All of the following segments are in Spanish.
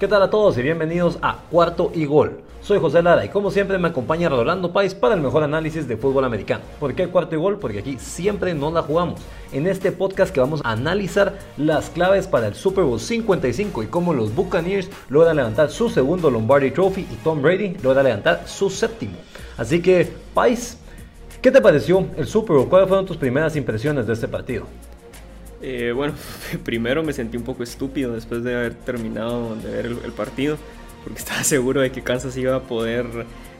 ¿Qué tal a todos y bienvenidos a Cuarto y Gol? Soy José Lara y como siempre me acompaña Rolando Pais para el mejor análisis de fútbol americano. ¿Por qué Cuarto y Gol? Porque aquí siempre nos la jugamos. En este podcast que vamos a analizar las claves para el Super Bowl 55 y cómo los Buccaneers logran levantar su segundo Lombardi Trophy y Tom Brady logra levantar su séptimo. Así que, Pais, ¿qué te pareció el Super Bowl? ¿Cuáles fueron tus primeras impresiones de este partido? Eh, bueno, primero me sentí un poco estúpido después de haber terminado de ver el, partido, porque estaba seguro de que Kansas iba a poder,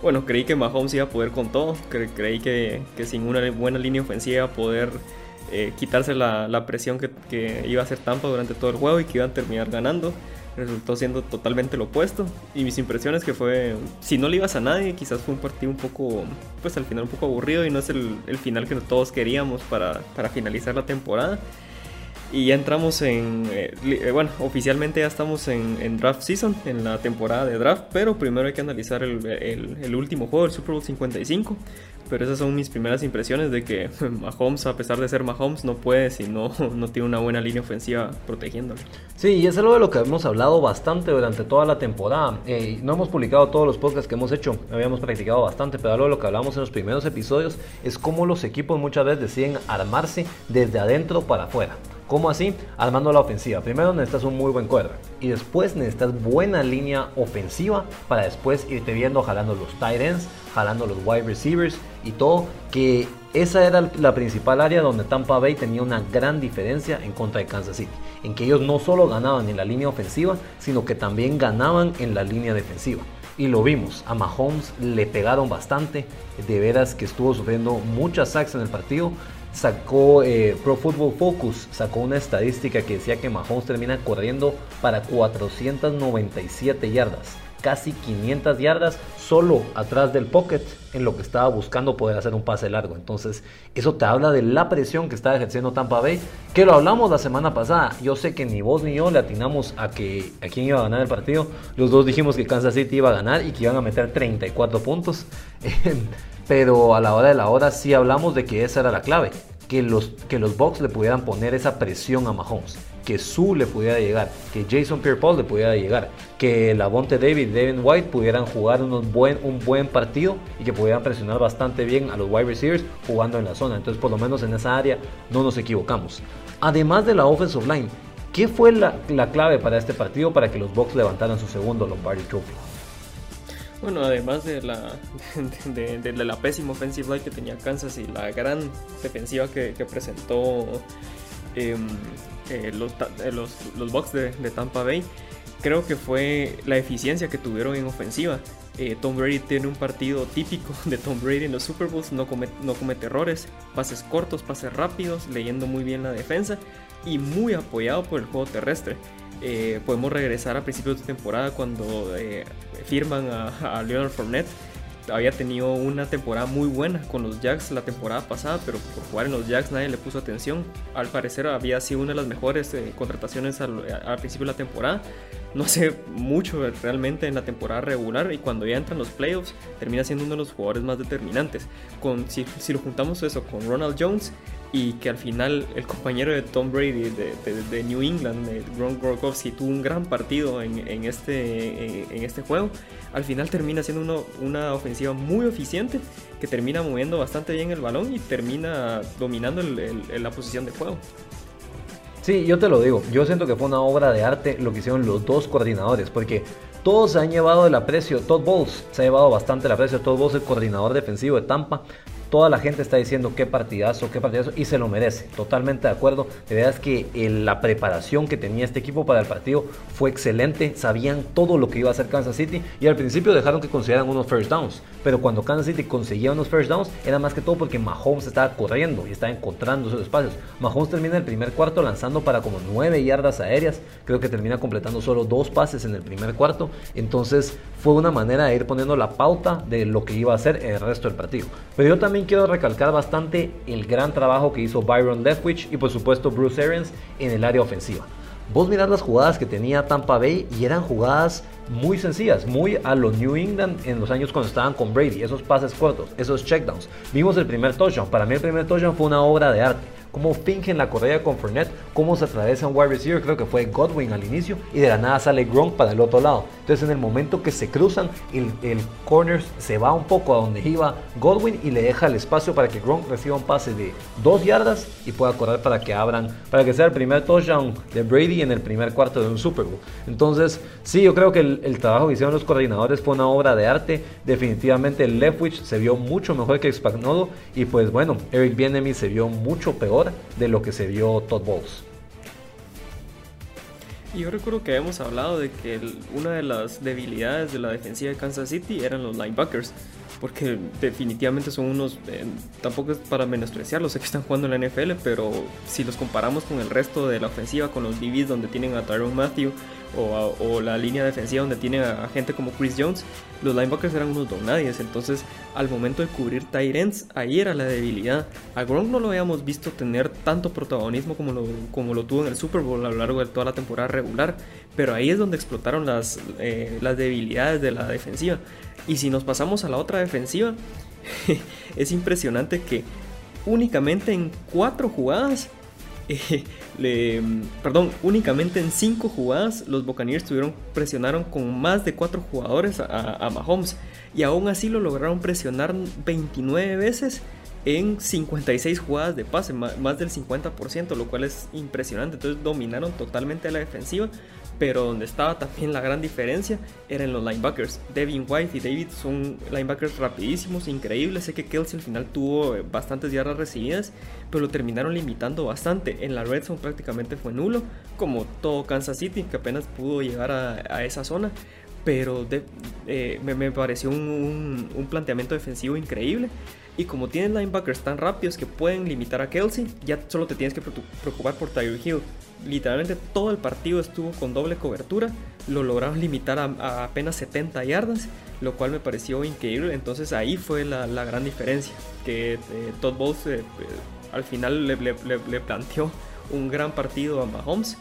bueno, creí que Mahomes iba a poder con todo, creí que, que sin una buena línea ofensiva iba a poder eh, quitarse la, la presión que, que, iba a hacer Tampa durante todo el juego y que iban a terminar ganando. Resultó siendo totalmente lo opuesto. Y mis impresiones que fue, si no le ibas a nadie, quizás fue un partido un poco, pues al final un poco aburrido y no es el, el final que todos queríamos para, para finalizar la temporada. Y ya entramos en, eh, eh, bueno, oficialmente ya estamos en, draft season, en la temporada de draft, pero primero hay que analizar el, el, último juego, el Super Bowl 55. Pero esas son mis primeras impresiones de que Mahomes, a pesar de ser Mahomes, no puede si no, no tiene una buena línea ofensiva protegiéndolo. Sí, y es algo de lo que hemos hablado bastante durante toda la temporada. Eh, no hemos publicado todos los podcasts que hemos hecho, habíamos practicado bastante, pero algo de lo que hablamos en los primeros episodios es cómo los equipos muchas veces deciden armarse desde adentro para afuera. ¿Cómo así? Armando la ofensiva. Primero necesitas un muy buen quarterback y después necesitas buena línea ofensiva para después irte viendo jalando los tight ends, jalando los wide receivers y todo. Que esa era la principal área donde Tampa Bay tenía una gran diferencia en contra de Kansas City. En que ellos no solo ganaban en la línea ofensiva, sino que también ganaban en la línea defensiva. Y lo vimos, a Mahomes le pegaron bastante, de veras que estuvo sufriendo muchas sacks en el partido, sacó eh, Pro Football Focus, sacó una estadística que decía que Mahomes termina corriendo para 497 yardas, casi 500 yardas solo atrás del pocket en lo que estaba buscando poder hacer un pase largo. Entonces, eso te habla de la presión que está ejerciendo Tampa Bay, que lo hablamos la semana pasada. Yo sé que ni vos ni yo le atinamos a que a quién iba a ganar el partido. Los dos dijimos que Kansas City iba a ganar y que iban a meter 34 puntos. pero a la hora de la hora sí hablamos de que esa era la clave, que los, que los Bucks le pudieran poner esa presión a Mahomes, que Sue le pudiera llegar, que Jason Pierre-Paul le pudiera llegar, que Lavonte David y Devin White pudieran jugar unos buen, un buen partido y que pudieran presionar bastante bien a los wide receivers jugando en la zona. Entonces, por lo menos en esa área no nos equivocamos. Además de la offensive line, ¿qué fue la, la clave para este partido para que los Bucks levantaran su segundo Lombardi Trophy? Bueno, además de la, de, la pésima offensive line que tenía Kansas y la gran defensiva que, presentó em, eh, los, eh, los, los, Bucks de, Tampa Bay, creo que fue la eficiencia que tuvieron en ofensiva. Eh, Tom Brady tiene un partido típico de Tom Brady en los Super Bowls, no comete, no comete errores, pases cortos, pases rápidos, leyendo muy bien la defensa y muy apoyado por el juego terrestre. Eh, podemos regresar a principios de temporada cuando firman a, Leonard Fournette. Había tenido una temporada muy buena con los Jacks la temporada pasada, pero por jugar en los Jacks nadie le puso atención. Al parecer había sido una de las mejores eh, contrataciones al, principio de la temporada. No hace mucho realmente en la temporada regular y cuando ya entran los playoffs termina siendo uno de los jugadores más determinantes. Con, si, si lo juntamos eso con Ronald Jones, y que al final el compañero de Tom Brady de, New England, Gronk Gronkowski, tuvo un gran partido en, este, en, este juego. Al final termina siendo una ofensiva muy eficiente que termina moviendo bastante bien el balón y termina dominando la posición de juego. Sí, yo te lo digo, yo siento que fue una obra de arte lo que hicieron los dos coordinadores, porque todos se han llevado el aprecio, Todd Bowles se ha llevado bastante el aprecio, Todd Bowles el coordinador defensivo de Tampa, Toda la gente está diciendo qué partidazo, qué partidazo, y se lo merece. Totalmente de acuerdo. De verdad es que la preparación que tenía este equipo para el partido fue excelente. Sabían todo lo que iba a hacer Kansas City, y al principio dejaron que consideraran unos first downs. Pero cuando Kansas City conseguía unos first downs, era más que todo porque Mahomes estaba corriendo y estaba encontrando esos espacios. Mahomes termina el primer cuarto lanzando para como 9 yardas aéreas. Creo que termina completando solo dos pases en el primer cuarto. Entonces fue una manera de ir poniendo la pauta de lo que iba a hacer en el resto del partido. Pero yo también quiero recalcar bastante el gran trabajo que hizo Byron Leftwich y por supuesto Bruce Arians en el área ofensiva. Vos mirás las jugadas que tenía Tampa Bay y eran jugadas muy sencillas, muy a los New England en los años cuando estaban con Brady, esos pases cortos, esos checkdowns. Vimos el primer touchdown, para mí el primer touchdown fue una obra de arte cómo fingen la correa con Fournette, cómo se atraviesa un wide receiver, creo que fue Godwin al inicio, y de la nada sale Gronk para el otro lado. Entonces en el momento que se cruzan, el, el corner se va un poco a donde iba Godwin y le deja el espacio para que Gronk reciba un pase de dos yardas y pueda correr para que abran, para que sea el primer touchdown de Brady en el primer cuarto de un Super Bowl. Entonces, sí, yo creo que el, trabajo que hicieron los coordinadores fue una obra de arte. Definitivamente el Leftwich se vio mucho mejor que Spagnuolo y pues bueno, Eric Bienemy se vio mucho peor de lo que se vio Todd Bowles. Yo recuerdo que habíamos hablado de que una de las debilidades de la defensiva de Kansas City eran los linebackers porque definitivamente son unos, eh, tampoco es para menospreciarlos, sé que están jugando en la NFL, pero si los comparamos con el resto de la ofensiva, con los DBs donde tienen a Tyron Matthew o, la línea defensiva donde tienen a, gente como Chris Jones, los linebackers eran unos donadies, entonces al momento de cubrir ends, ahí era la debilidad. A Gronk no lo habíamos visto tener tanto protagonismo como lo, como lo tuvo en el Super Bowl a lo largo de toda la temporada regular, pero ahí es donde explotaron las, eh, las debilidades de la defensiva. Y si nos pasamos a la otra defensiva, es impresionante que únicamente en cuatro jugadas, perdón, únicamente en cinco jugadas los Buccaneers presionaron con más de cuatro jugadores a, Mahomes y aún así lo lograron presionar 29 veces en 56 jugadas de pase, más del 50%, lo cual es impresionante. Entonces dominaron totalmente la defensiva pero donde estaba también la gran diferencia era en los linebackers. Devin White y David son linebackers rapidísimos, increíbles. Sé que Kelsey al final tuvo eh, bastantes yardas recibidas, pero lo terminaron limitando bastante. En la red zone prácticamente fue nulo, como todo Kansas City, que apenas pudo llegar a, esa zona. Pero eh, me, pareció un, un planteamiento defensivo increíble. Y como tienen linebackers tan rápidos que pueden limitar a Kelsey, ya solo te tienes que preocupar por Tyreek Hill literalmente todo el partido estuvo con doble cobertura, lo lograron limitar a, apenas 70 yardas, lo cual me pareció increíble, entonces ahí fue la, gran diferencia, que eh, Todd Bowles eh, eh, al final le, planteó un gran partido a Mahomes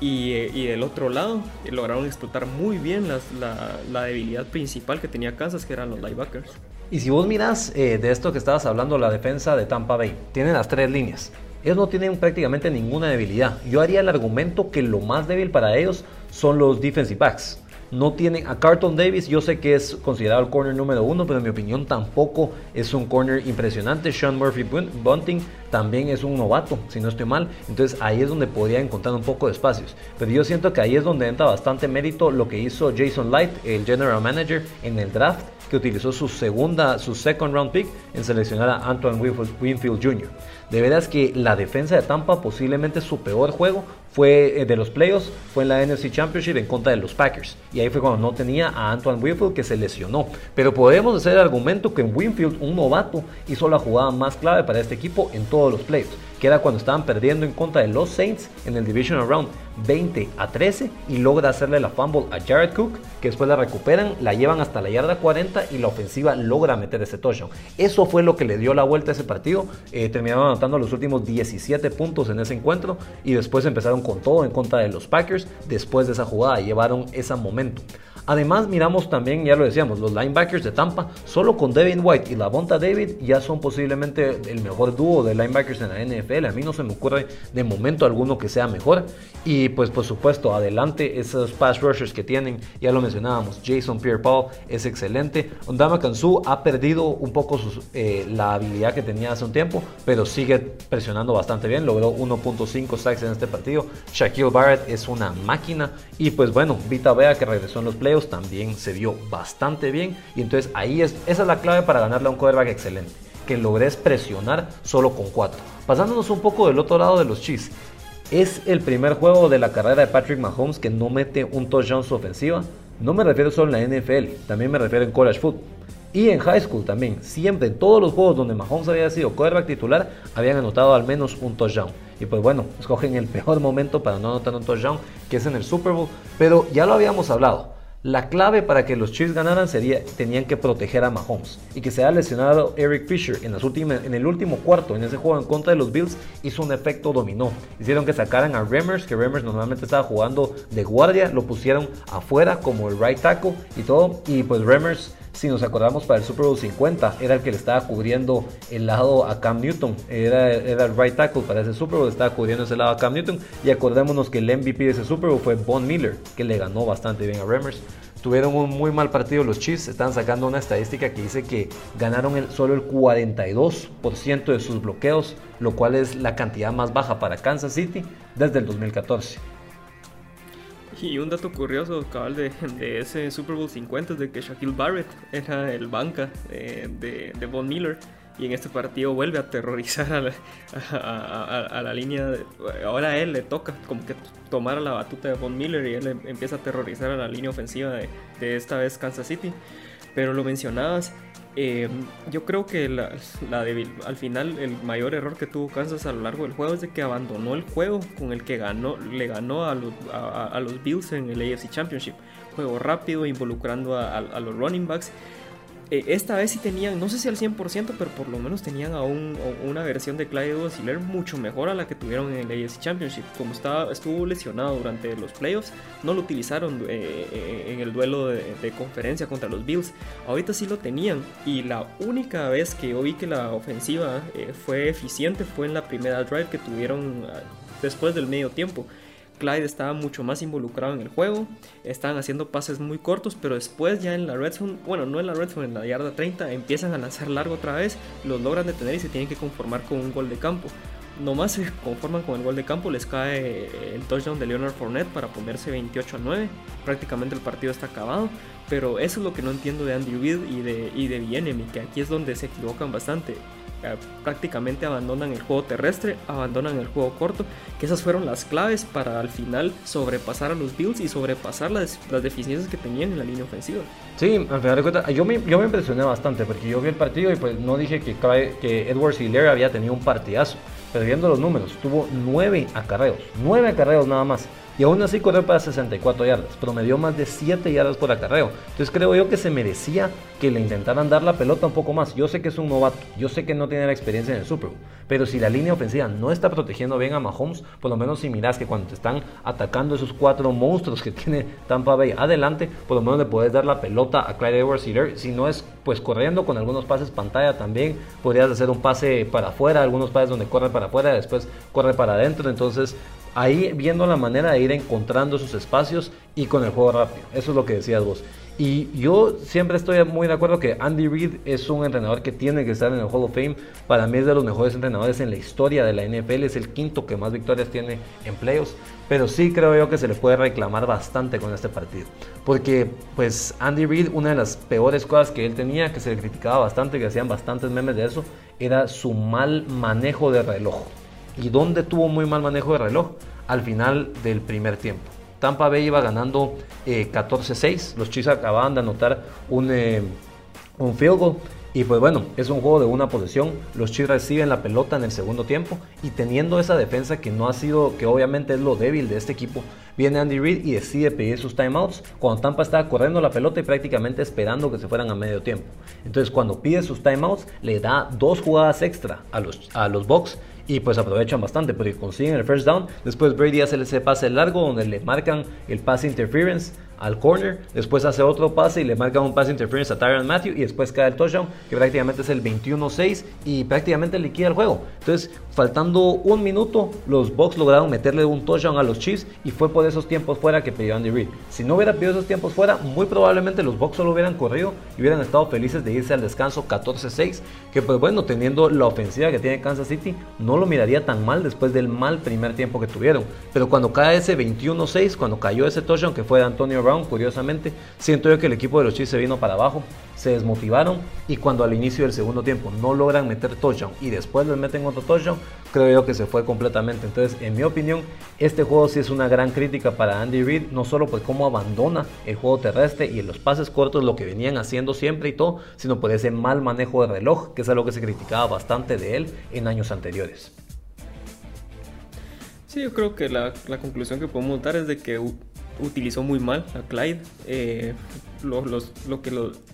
y, del otro lado lograron explotar muy bien la, debilidad principal que tenía Kansas, que eran los linebackers. Y si vos miras de esto que estabas hablando, la defensa de Tampa Bay, tiene las tres líneas. Ellos no tienen prácticamente ninguna debilidad. Yo haría el argumento que lo más débil para ellos son los defensive backs. No tienen a Carlton Davis, yo sé que es considerado el corner número uno, pero en mi opinión tampoco es un corner impresionante. Sean Murphy Bunting también es un novato, si no estoy mal. Entonces ahí es donde podría encontrar un poco de espacios. Pero yo siento que ahí es donde entra bastante mérito lo que hizo Jason Light, el general manager, en el draft, que utilizó su segunda, su second round pick en seleccionar a Antoine Winfield Jr. De veras que la defensa de Tampa posiblemente su peor juego fue eh, de los playoffs, fue en la NFC Championship en contra de los Packers. Y ahí fue cuando no tenía a Antoine Winfield que se lesionó. Pero podemos hacer el argumento que Winfield, un novato, hizo la jugada más clave para este equipo en todos los playoffs que era cuando estaban perdiendo en contra de los Saints en el Divisional Round 20 a 13 y logra hacerle la fumble a Jared Cook, que después la recuperan, la llevan hasta la yarda 40 y la ofensiva logra meter ese touchdown. Eso fue lo que le dio la vuelta a ese partido. Eh, terminaron anotando los últimos 17 puntos en ese encuentro y después empezaron con todo en contra de los Packers. Después de esa jugada llevaron ese momento. Además, miramos también, ya lo decíamos, los linebackers de Tampa, solo con Devin White y la Bonta David ya son posiblemente el mejor dúo de linebackers en la NFL. A mí no se me ocurre de momento alguno que sea mejor. Y pues por supuesto, adelante esos pass rushers que tienen, ya lo mencionábamos, Jason Pierre-Paul es excelente. Ondama Kansu ha perdido un poco eh, la habilidad que tenía hace un tiempo, pero sigue presionando bastante bien. Logró 1.5 sacks en este partido. Shaquille Barrett es una máquina. Y pues bueno, Vita Vea que regresó en los playoffs también se vio bastante bien. Y entonces ahí es, esa es la clave para ganarle a un quarterback excelente. Que logres presionar solo con cuatro. Pasándonos un poco del otro lado de los Chiefs. Es el primer juego de la carrera de Patrick Mahomes que no mete un touchdown su ofensiva. No me refiero solo en la NFL, también me refiero en college football. Y en high school también, siempre en todos los juegos donde Mahomes había sido quarterback titular, habían anotado al menos un touchdown. Y pues bueno, escogen el peor momento para no anotar un touchdown, que es en el Super Bowl. Pero ya lo habíamos hablado. La clave para que los Chiefs ganaran sería tenían que proteger a Mahomes y que se haya lesionado Eric Fisher en, las últimas, en el último cuarto en ese juego en contra de los Bills hizo un efecto dominó. Hicieron que sacaran a Remmers, que Remmers normalmente estaba jugando de guardia, lo pusieron afuera como el right tackle y todo y pues Remmers si nos acordamos para el Super Bowl 50, era el que le estaba cubriendo el lado a Cam Newton, era, era el right tackle para ese Super Bowl, estaba cubriendo ese lado a Cam Newton y acordémonos que el MVP de ese Super Bowl fue Von Miller, que le ganó bastante bien a Remmers. Tuvieron un muy mal partido los Chiefs, están sacando una estadística que dice que ganaron solo el 42% de sus bloqueos, lo cual es la cantidad más baja para Kansas City desde el 2014. Y un dato curioso, cabal, de, de, ese Super Bowl 50 es de que Shaquille Barrett era el banca de, de, Von Miller. Y en este partido vuelve a aterrorizar a la, a, la línea. ahora a él le toca como que tomar la batuta de Von Miller y él em, empieza a aterrorizar a la línea ofensiva de, de esta vez Kansas City. Pero lo mencionabas, eh, yo creo que la, al final el mayor error que tuvo Kansas a lo largo del juego es de que abandonó el juego con el que ganó, le ganó a los, Bills en el AFC Championship. Juego rápido, involucrando a los running backs eh, esta vez sí tenían, no sé si al 100%, pero por lo menos tenían aún una versión de Clyde Edwards mucho mejor a la que tuvieron en el AFC Championship. Como estaba, estuvo lesionado durante los playoffs, no lo utilizaron eh, eh, en el duelo de, de, conferencia contra los Bills. Ahorita sí lo tenían y la única vez que yo vi que la ofensiva fue eficiente fue en la primera drive que tuvieron ah, después del medio tiempo. Clyde estaba mucho más involucrado en el juego, estaban haciendo pases muy cortos, pero después ya en la red zone, bueno, no en la red zone, en la yarda 30, empiezan a lanzar largo otra vez, los logran detener y se tienen que conformar con un gol de campo. Nomás se conforman con el gol de campo, les cae el touchdown de Leonard Fournette para ponerse 28 a 9. Prácticamente el partido está acabado, pero eso es lo que no entiendo de Andy Reid y de, y de que aquí es donde se equivocan bastante prácticamente abandonan el juego terrestre, abandonan el juego corto, que esas fueron las claves para al final sobrepasar a los Bills y sobrepasar las, las deficiencias que tenían en la línea ofensiva. Sí, al final de cuentas, yo me, yo me impresioné bastante porque yo vi el partido y pues no dije que, que Edwards Hiller había tenido un partidazo, pero viendo los números, tuvo nueve acarreos, nueve acarreos nada más. Y aún así corrió para 64 yardas, promedió más de 7 yardas por acarreo. Entonces creo yo que se merecía que le intentaran dar la pelota un poco más. Yo sé que es un novato, yo sé que no tiene la experiencia en el Super Bowl, pero si la línea ofensiva no está protegiendo bien a Mahomes, por lo menos si miras que cuando te están atacando esos cuatro monstruos que tiene Tampa Bay adelante, por lo menos le puedes dar la pelota a Clyde Edwards Si no es pues corriendo con algunos pases pantalla también, podrías hacer un pase para afuera, algunos pases donde corre para afuera, después corre para adentro. Entonces ahí viendo la manera de ir encontrando esos espacios y con el juego rápido. Eso es lo que decías vos. Y yo siempre estoy muy de acuerdo que Andy Reid es un entrenador que tiene que estar en el Hall of Fame. Para mí es de los mejores entrenadores en la historia de la NFL. Es el quinto que más victorias tiene en playoffs. Pero sí creo yo que se le puede reclamar bastante con este partido. Porque pues Andy Reid, una de las peores cosas que él tenía, que se le criticaba bastante, que hacían bastantes memes de eso, era su mal manejo de reloj. ¿Y dónde tuvo muy mal manejo de reloj? Al final del primer tiempo. Tampa Bay iba ganando 14-6. Eh, Los Chiefs acababan de anotar un, eh, un field goal. Y pues bueno, es un juego de una posición. Los Chiefs reciben la pelota en el segundo tiempo. Y teniendo esa defensa que no ha sido, que obviamente es lo débil de este equipo, viene Andy Reid y decide pedir sus timeouts cuando Tampa estaba corriendo la pelota y prácticamente esperando que se fueran a medio tiempo. Entonces cuando pide sus timeouts, le da dos jugadas extra a los, a los Bucks y pues aprovechan bastante porque consiguen el first down. Después Brady hace ese pase largo donde le marcan el pass interference al corner, después hace otro pase y le marca un pase interference a Tyron Matthew y después cae el touchdown, que prácticamente es el 21-6 y prácticamente liquida el juego. Entonces, faltando un minuto, los Bucks lograron meterle un touchdown a los Chiefs y fue por esos tiempos fuera que pidió Andy Reid. Si no hubiera pedido esos tiempos fuera, muy probablemente los Bucks solo hubieran corrido y hubieran estado felices de irse al descanso 14-6, que pues bueno, teniendo la ofensiva que tiene Kansas City, no lo miraría tan mal después del mal primer tiempo que tuvieron. Pero cuando cae ese 21-6, cuando cayó ese touchdown que fue de Antonio curiosamente, siento yo que el equipo de los Chiefs se vino para abajo, se desmotivaron y cuando al inicio del segundo tiempo no logran meter touchdown y después les meten otro touchdown, creo yo que se fue completamente. Entonces, en mi opinión, este juego sí es una gran crítica para Andy Reid, no solo por cómo abandona el juego terrestre y en los pases cortos lo que venían haciendo siempre y todo, sino por ese mal manejo de reloj, que es algo que se criticaba bastante de él en años anteriores. Sí, yo creo que la, la conclusión que podemos dar es de que utilizó muy mal a Clyde. Eh, lo, lo que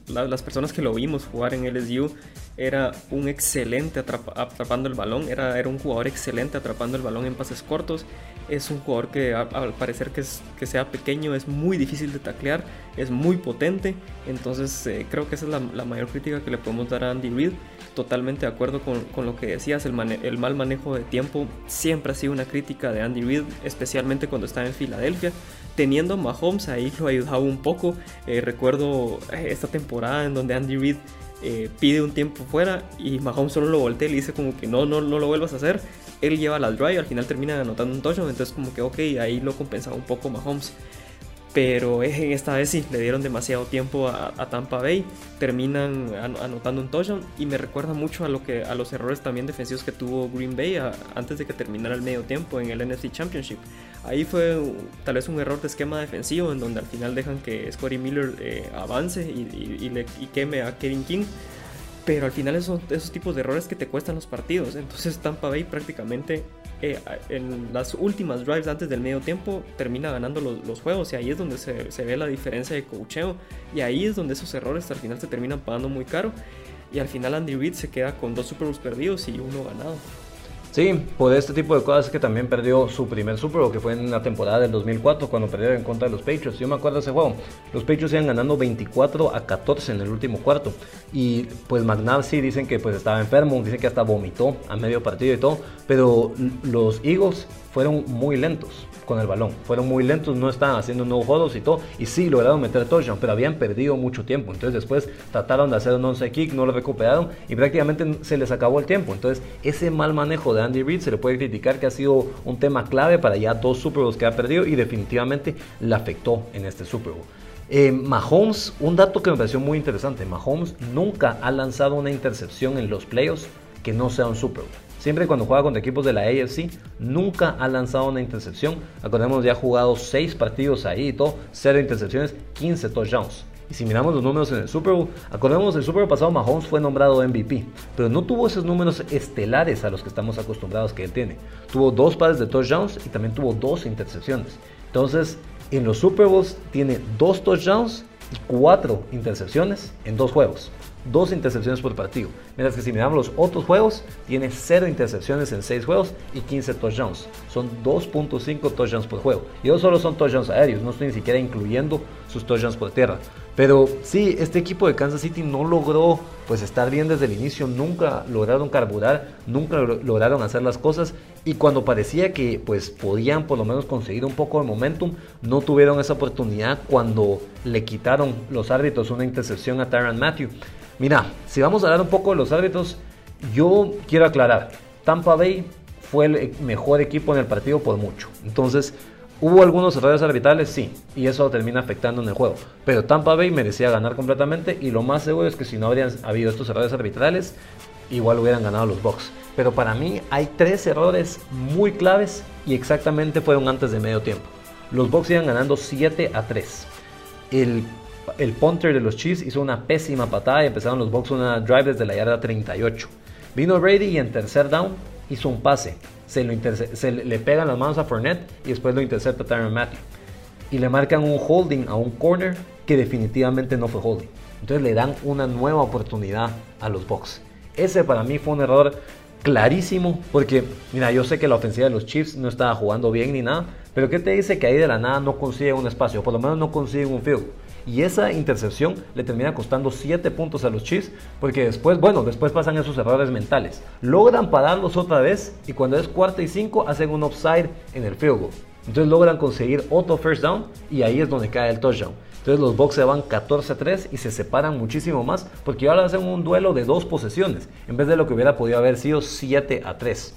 las personas que lo vimos jugar en LSU era un excelente atrapando el balón, era, era un jugador excelente atrapando el balón en pases cortos. Es un jugador que al parecer que, es, que sea pequeño es muy difícil de taclear, es muy potente. Entonces eh, creo que esa es la, mayor crítica que le podemos dar a Andy Reid. Totalmente de acuerdo con, con lo que decías, el, el, mal manejo de tiempo siempre ha sido una crítica de Andy Reid, especialmente cuando estaba en Filadelfia. Teniendo Mahomes ahí lo ayudaba un poco. Eh, recuerdo eh, esta temporada en donde Andy Reid eh, pide un tiempo fuera y Mahomes solo lo voltea y le dice como que no, no, no lo vuelvas a hacer. Él lleva la drive, al final termina anotando un touchdown, entonces como que ok, ahí lo compensaba un poco Mahomes. Pero en esta vez sí, le dieron demasiado tiempo a, Tampa Bay, terminan anotando un touchdown y me recuerda mucho a, lo que, a los errores también defensivos que tuvo Green Bay antes de que terminara el medio tiempo en el NFC Championship. Ahí fue tal vez un error de esquema defensivo en donde al final dejan que Scotty Miller eh, avance y, le, queme a Kevin King. Pero al final son esos tipos de errores que te cuestan los partidos. Entonces Tampa Bay prácticamente eh, en las últimas drives antes del medio tiempo termina ganando los, juegos y ahí es donde se, ve la diferencia de cocheo y ahí es donde esos errores al final se terminan pagando muy caro y al final Andy Reid se queda con dos Super perdidos y uno ganado. Sí, por este tipo de cosas que también perdió su primer Super Bowl, que fue en la temporada del 2004, cuando perdieron en contra de los Patriots. Yo me acuerdo de ese juego. Los Patriots iban ganando 24 a 14 en el último cuarto. Y pues McNabb sí dicen que pues estaba enfermo, dicen que hasta vomitó a medio partido y todo. Pero los Eagles fueron muy lentos con el balón. Fueron muy lentos, no estaban haciendo nuevos juegos y todo. Y sí lograron meter touchdown, pero habían perdido mucho tiempo. Entonces después trataron de hacer un 11 kick, no lo recuperaron y prácticamente se les acabó el tiempo. Entonces ese mal manejo de Andy Reid se le puede criticar que ha sido un tema clave para ya dos Super Bowls que ha perdido y definitivamente le afectó en este Super Bowl. Eh, Mahomes, un dato que me pareció muy interesante, Mahomes nunca ha lanzado una intercepción en los playoffs que no sea un Super Bowl. Siempre cuando juega contra equipos de la AFC, nunca ha lanzado una intercepción. Acordemos, ya ha jugado 6 partidos ahí y todo, 0 intercepciones, 15 touchdowns. Y si miramos los números en el Super Bowl, acordemos, el Super Bowl pasado Mahomes fue nombrado MVP, pero no tuvo esos números estelares a los que estamos acostumbrados que él tiene. Tuvo dos pares de touchdowns y también tuvo dos intercepciones. Entonces, en los Super Bowls tiene dos touchdowns cuatro intercepciones en dos juegos dos intercepciones por partido. Mientras que si miramos los otros juegos, tiene 0 intercepciones en 6 juegos y 15 touchdowns. Son 2.5 touchdowns por juego. Y dos solo son touchdowns aéreos, no estoy ni siquiera incluyendo sus touchdowns por tierra. Pero sí, este equipo de Kansas City no logró pues estar bien desde el inicio, nunca lograron carburar, nunca lograron hacer las cosas y cuando parecía que pues podían por lo menos conseguir un poco de momentum, no tuvieron esa oportunidad cuando le quitaron los árbitros una intercepción a Tyron Matthew. Mira, si vamos a hablar un poco de los árbitros, yo quiero aclarar, Tampa Bay fue el mejor equipo en el partido por mucho. Entonces, hubo algunos errores arbitrales, sí, y eso termina afectando en el juego. Pero Tampa Bay merecía ganar completamente y lo más seguro es que si no habrían habido estos errores arbitrales, igual hubieran ganado los Bucks. Pero para mí hay tres errores muy claves y exactamente fueron antes de medio tiempo. Los Bucks iban ganando 7 a 3. El el punter de los Chiefs hizo una pésima patada y empezaron los Bucks una drive desde la yarda 38. Vino Brady y en tercer down hizo un pase. Se, le pegan las manos a Fournette y después lo intercepta Tyron Matthew. Y le marcan un holding a un corner que definitivamente no fue holding. Entonces le dan una nueva oportunidad a los Bucks. Ese para mí fue un error clarísimo porque, mira, yo sé que la ofensiva de los Chiefs no estaba jugando bien ni nada, pero ¿qué te dice que ahí de la nada no consiguen un espacio? Por lo menos no consiguen un field. Y esa intercepción le termina costando 7 puntos a los Chiefs, porque después, bueno, después pasan esos errores mentales. Logran pararlos otra vez y cuando es cuarta y 5 hacen un offside en el field goal. Entonces logran conseguir otro first down y ahí es donde cae el touchdown. Entonces los Bucks se van 14-3 y se separan muchísimo más porque ahora hacen un duelo de dos posesiones en vez de lo que hubiera podido haber sido 7-3.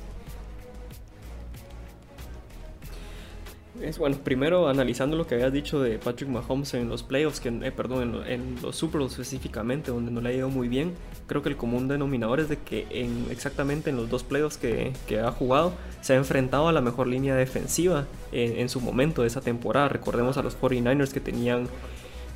Es bueno, primero analizando lo que habías dicho de Patrick Mahomes en los playoffs, que, eh, perdón, en, los Super Bowls específicamente, donde no le ha ido muy bien, creo que el común denominador es de que en, exactamente en los dos playoffs que, que ha jugado, se ha enfrentado a la mejor línea defensiva en, en, su momento de esa temporada. Recordemos a los 49ers que tenían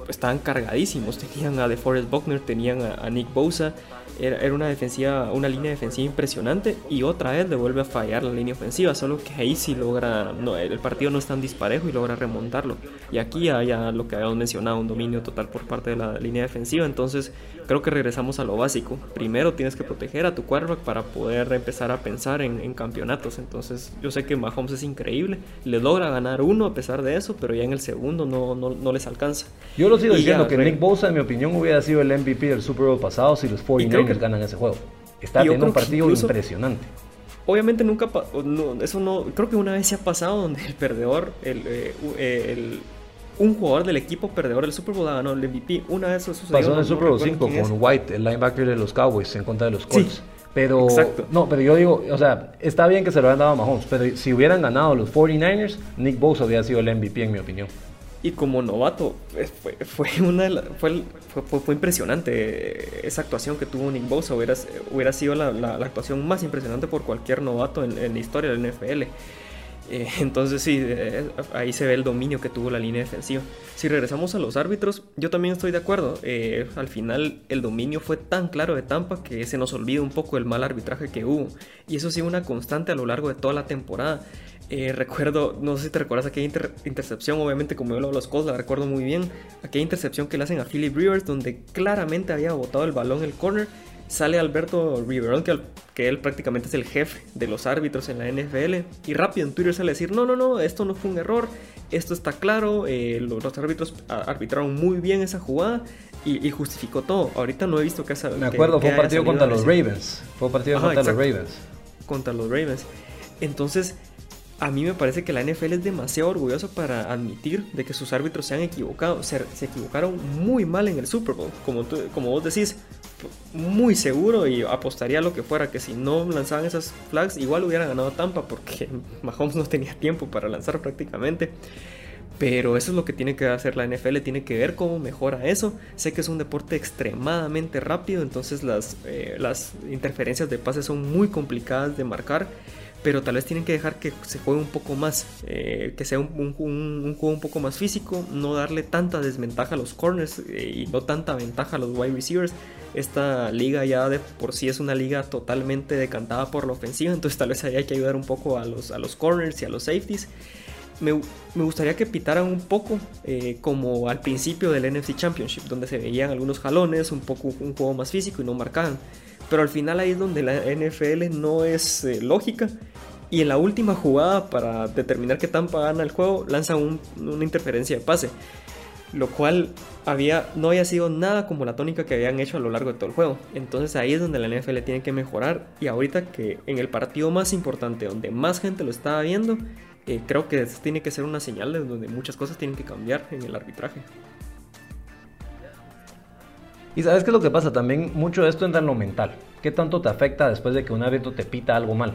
estaban cargadísimos. Tenían a DeForest Buckner, tenían a, a Nick Bosa, era, una defensiva, una línea defensiva impresionante y otra vez le vuelve a fallar la línea ofensiva, solo que ahí sí logra, no, el partido no es tan disparejo y logra remontarlo. Y aquí ya, lo que habíamos mencionado, un dominio total por parte de la línea defensiva, entonces creo que regresamos a lo básico. Primero tienes que proteger a tu quarterback para poder empezar a pensar en, campeonatos. Entonces yo sé que Mahomes es increíble, le logra ganar uno a pesar de eso, pero ya en el segundo no, no, les alcanza. Yo lo sigo diciendo que Nick Bosa, en mi opinión, hubiera sido el MVP del Super Bowl pasado si los 49 que ganan ese juego. Está teniendo un partido impresionante. Obviamente nunca, eso no, creo que una vez se ha pasado donde el perdedor, el, eh, eh, un jugador del equipo perdedor del Super Bowl ha ganado el MVP. Una vez eso sucedió. Pasó en el Super Bowl 5 con White, el linebacker de los Cowboys, en contra de los Colts. pero, no, pero yo digo, o sea, está bien que se lo hayan dado a Mahomes, pero si hubieran ganado los 49ers, Nick Bosa habría sido el MVP en mi opinión. Y como novato, fue, fue una fue, fue, fue, impresionante esa actuación que tuvo Nick Bosa. Hubiera, hubiera sido la, la, actuación más impresionante por cualquier novato en, en la historia del NFL. Eh, entonces sí, eh, ahí se ve el dominio que tuvo la línea defensiva. Si regresamos a los árbitros, yo también estoy de acuerdo. Eh, al final el dominio fue tan claro de Tampa que se nos olvida un poco el mal arbitraje que hubo. Y eso sí una constante a lo largo de toda la temporada. Eh, recuerdo, no sé si te recuerdas aquella intercepción, obviamente como yo lo los Colts, la recuerdo muy bien, aquella intercepción que le hacen a Philip Rivers donde claramente había botado el balón en el corner, sale Alberto Rivers, que, que, él prácticamente es el jefe de los árbitros en la NFL, y rápido en Twitter sale a decir, no, no, no, esto no fue un error, esto está claro, eh, los, árbitros arbitraron muy bien esa jugada, y, justificó todo. Ahorita no he visto que... Me acuerdo, fue un partido contra los Ravens, fue un partido contra los Ravens. Contra los Ravens. Entonces, a mí me parece que la NFL es demasiado orgulloso para admitir de que sus árbitros se han equivocado. Se, equivocaron muy mal en el Super Bowl. Como, como vos decís, muy seguro y apostaría lo que fuera que si no lanzaban esas flags, igual hubieran ganado Tampa porque Mahomes no tenía tiempo para lanzar prácticamente. Pero eso es lo que tiene que hacer la NFL, tiene que ver cómo mejora eso. Sé que es un deporte extremadamente rápido, entonces las, eh, las interferencias de pase son muy complicadas de marcar pero tal vez tienen que dejar que se juegue un poco más, eh, que sea un, juego un poco más físico, no darle tanta desventaja a los corners eh, y no tanta ventaja a los wide receivers. Esta liga ya de por sí es una liga totalmente decantada por la ofensiva, entonces tal vez ahí hay que ayudar un poco a los, a los corners y a los safeties. Me, gustaría que pitaran un poco eh, como al principio del NFC Championship, donde se veían algunos jalones, un poco un juego más físico y no marcaban. Pero al final ahí es donde la NFL no es lógica y en la última jugada, para determinar que Tampa gana el juego, lanza una interferencia de pase. Lo cual había, no había sido nada como la tónica que habían hecho a lo largo de todo el juego. Entonces ahí es donde la NFL tiene que mejorar. Y ahorita que en el partido más importante, donde más gente lo estaba viendo, eh, creo que tiene que ser una señal de donde muchas cosas tienen que cambiar en el arbitraje. Y sabes qué es lo que pasa también, mucho de esto entra en lo mental. ¿Qué tanto te afecta después de que un árbitro te pita algo mal?